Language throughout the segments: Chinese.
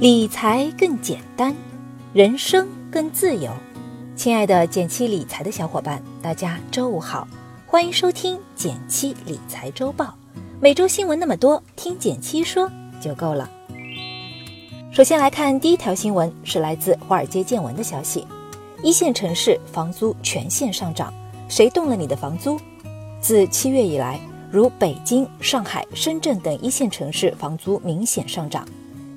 理财更简单，人生更自由。亲爱的减七理财的小伙伴，大家周五好，欢迎收听减七理财周报。每周新闻那么多，听减七说就够了。首先来看第一条新闻，是来自华尔街见闻的消息：一线城市房租全线上涨，谁动了你的房租？自七月以来，如北京、上海、深圳等一线城市房租明显上涨。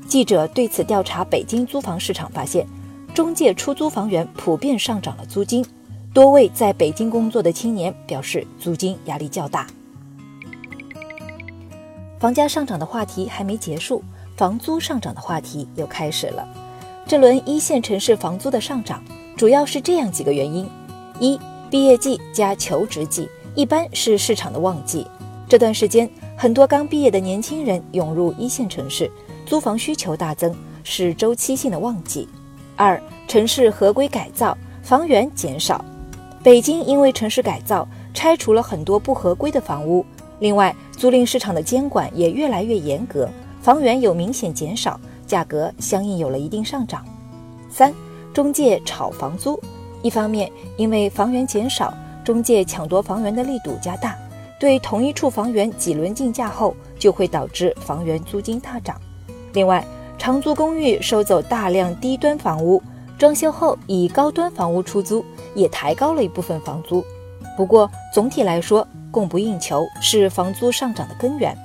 记者对此调查北京租房市场发现，中介出租房源普遍上涨了租金。多位在北京工作的青年表示，租金压力较大。房价上涨的话题还没结束，房租上涨的话题又开始了。这轮一线城市房租的上涨，主要是这样几个原因：一、毕业季加求职季，一般是市场的旺季，这段时间很多刚毕业的年轻人涌入一线城市。租房需求大增是周期性的旺季。二、城市合规改造，房源减少。北京因为城市改造，拆除了很多不合规的房屋。另外，租赁市场的监管也越来越严格，房源有明显减少，价格相应有了一定上涨。三、中介炒房租。一方面，因为房源减少，中介抢夺房源的力度加大，对同一处房源几轮竞价后，就会导致房源租金大涨。另外，长租公寓收走大量低端房屋，装修后以高端房屋出租，也抬高了一部分房租。不过总体来说，供不应求是房租上涨的根源。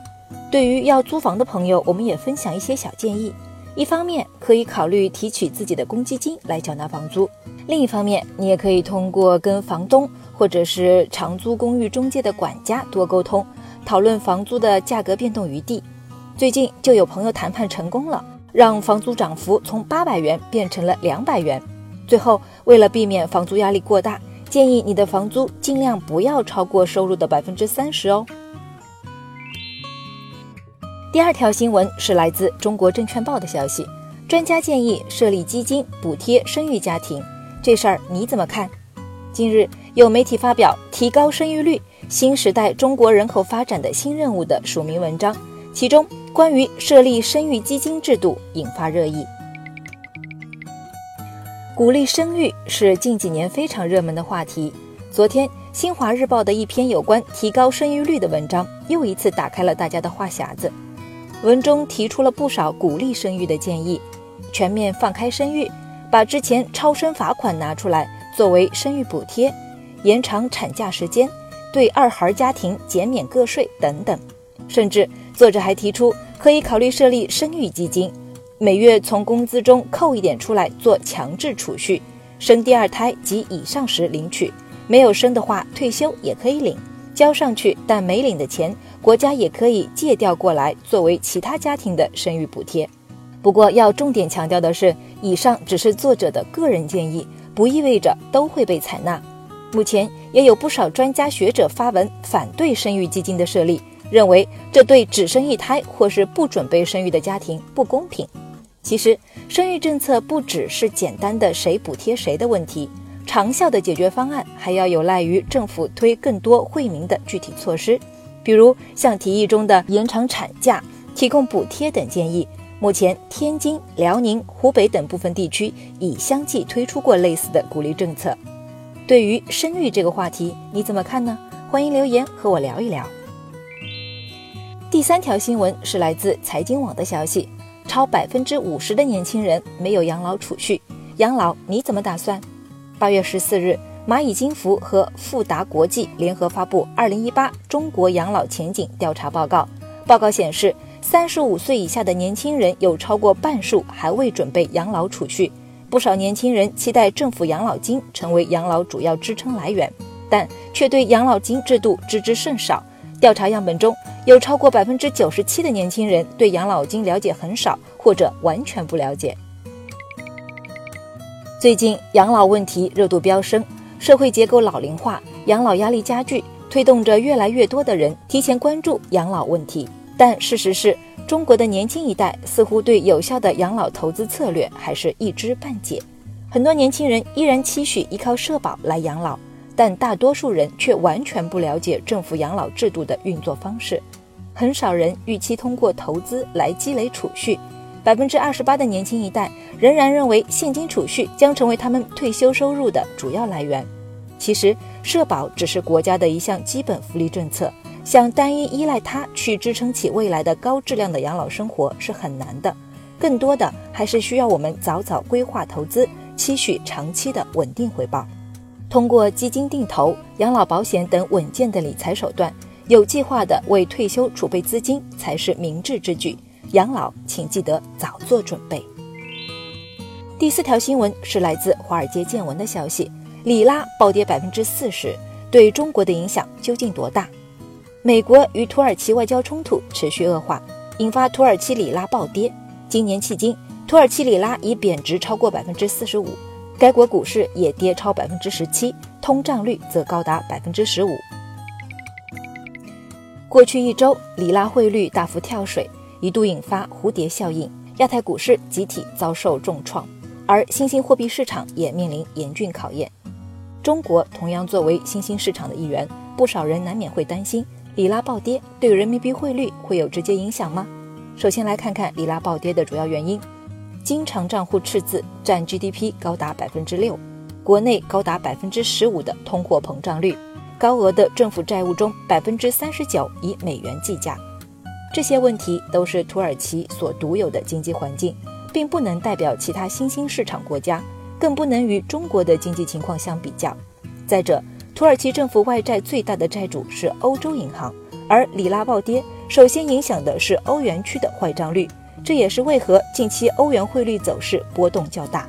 对于要租房的朋友，我们也分享一些小建议：一方面可以考虑提取自己的公积金来缴纳房租；另一方面，你也可以通过跟房东或者是长租公寓中介的管家多沟通，讨论房租的价格变动余地。最近就有朋友谈判成功了，让房租涨幅从八百元变成了两百元。最后，为了避免房租压力过大，建议你的房租尽量不要超过收入的百分之三十哦。第二条新闻是来自中国证券报的消息，专家建议设立基金补贴生育家庭，这事儿你怎么看？近日有媒体发表《提高生育率：新时代中国人口发展的新任务》的署名文章，其中。关于设立生育基金制度引发热议，鼓励生育是近几年非常热门的话题。昨天，《新华日报》的一篇有关提高生育率的文章又一次打开了大家的话匣子。文中提出了不少鼓励生育的建议：全面放开生育，把之前超生罚款拿出来作为生育补贴，延长产假时间，对二孩家庭减免个税等等，甚至。作者还提出，可以考虑设立生育基金，每月从工资中扣一点出来做强制储蓄，生第二胎及以上时领取，没有生的话退休也可以领，交上去但没领的钱，国家也可以借调过来作为其他家庭的生育补贴。不过要重点强调的是，以上只是作者的个人建议，不意味着都会被采纳。目前也有不少专家学者发文反对生育基金的设立。认为这对只生一胎或是不准备生育的家庭不公平。其实，生育政策不只是简单的谁补贴谁的问题，长效的解决方案还要有赖于政府推更多惠民的具体措施，比如像提议中的延长产假、提供补贴等建议。目前，天津、辽宁、湖北等部分地区已相继推出过类似的鼓励政策。对于生育这个话题，你怎么看呢？欢迎留言和我聊一聊。第三条新闻是来自财经网的消息，超百分之五十的年轻人没有养老储蓄，养老你怎么打算？八月十四日，蚂蚁金服和富达国际联合发布《二零一八中国养老前景调查报告》。报告显示，三十五岁以下的年轻人有超过半数还未准备养老储蓄，不少年轻人期待政府养老金成为养老主要支撑来源，但却对养老金制度知之甚少。调查样本中。有超过百分之九十七的年轻人对养老金了解很少或者完全不了解。最近养老问题热度飙升，社会结构老龄化，养老压力加剧，推动着越来越多的人提前关注养老问题。但事实是，中国的年轻一代似乎对有效的养老投资策略还是一知半解，很多年轻人依然期许依靠社保来养老。但大多数人却完全不了解政府养老制度的运作方式，很少人预期通过投资来积累储蓄，百分之二十八的年轻一代仍然认为现金储蓄将成为他们退休收入的主要来源。其实，社保只是国家的一项基本福利政策，想单一依赖它去支撑起未来的高质量的养老生活是很难的。更多的还是需要我们早早规划投资，期许长期的稳定回报。通过基金定投、养老保险等稳健的理财手段，有计划的为退休储备资金才是明智之举。养老，请记得早做准备。第四条新闻是来自华尔街见闻的消息：里拉暴跌百分之四十，对中国的影响究竟多大？美国与土耳其外交冲突持续恶化，引发土耳其里拉暴跌。今年迄今，土耳其里拉已贬值超过百分之四十五，该国股市也跌超百分之十七，通胀率则高达百分之十五。过去一周，里拉汇率大幅跳水，一度引发蝴蝶效应，亚太股市集体遭受重创，而新兴货币市场也面临严峻考验。中国同样作为新兴市场的一员，不少人难免会担心，里拉暴跌对人民币汇率会有直接影响吗？首先来看看里拉暴跌的主要原因：经常账户赤字占 GDP 高达百分之六，国内高达百分之十五的通货膨胀率，高额的政府债务中百分之三十九以美元计价。这些问题都是土耳其所独有的经济环境，并不能代表其他新兴市场国家，更不能与中国的经济情况相比较。再者，土耳其政府外债最大的债主是欧洲银行，而里拉暴跌。首先影响的是欧元区的坏账率，这也是为何近期欧元汇率走势波动较大。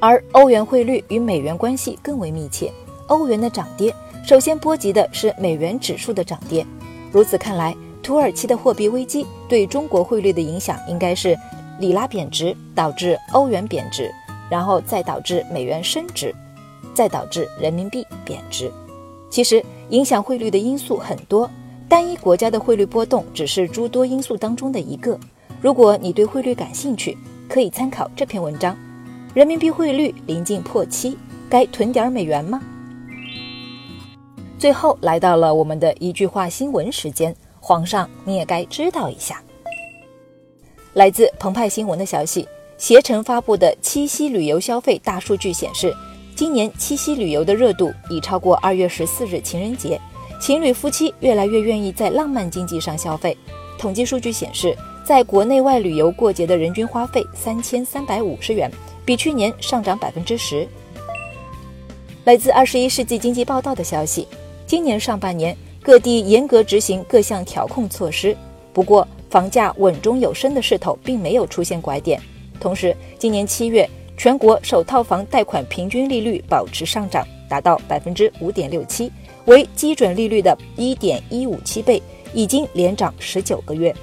而欧元汇率与美元关系更为密切，欧元的涨跌首先波及的是美元指数的涨跌。如此看来，土耳其的货币危机对中国汇率的影响应该是里拉贬值导致欧元贬值，然后再导致美元升值，再导致人民币贬值。其实影响汇率的因素很多。单一国家的汇率波动只是诸多因素当中的一个。如果你对汇率感兴趣，可以参考这篇文章。人民币汇率临近破七，该囤点美元吗？最后来到了我们的一句话新闻时间，皇上你也该知道一下。来自澎湃新闻的消息，携程发布的七夕旅游消费大数据显示，今年七夕旅游的热度已超过二月十四日情人节。情侣夫妻越来越愿意在浪漫经济上消费。统计数据显示，在国内外旅游过节的人均花费三千三百五十元，比去年上涨百分之十。来自《二十一世纪经济报道》的消息，今年上半年各地严格执行各项调控措施，不过房价稳中有升的势头并没有出现拐点。同时，今年七月全国首套房贷款平均利率保持上涨，达到百分之五点六七。为基准利率的一点一五七倍，已经连涨十九个月。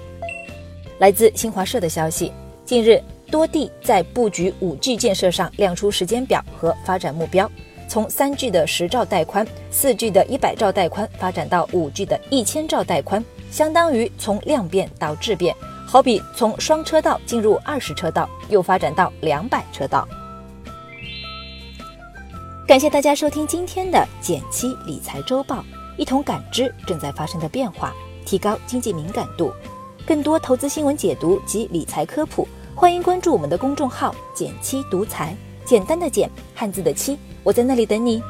来自新华社的消息，近日多地在布局 5G 建设上亮出时间表和发展目标，从 3G 的十兆带宽、4G 的一百兆带宽发展到 5G 的一千兆带宽，相当于从量变到质变，好比从双车道进入二十车道，又发展到两百车道。感谢大家收听今天的减七理财周报，一同感知正在发生的变化，提高经济敏感度。更多投资新闻解读及理财科普，欢迎关注我们的公众号“减七独裁，简单的减，汉字的七，我在那里等你。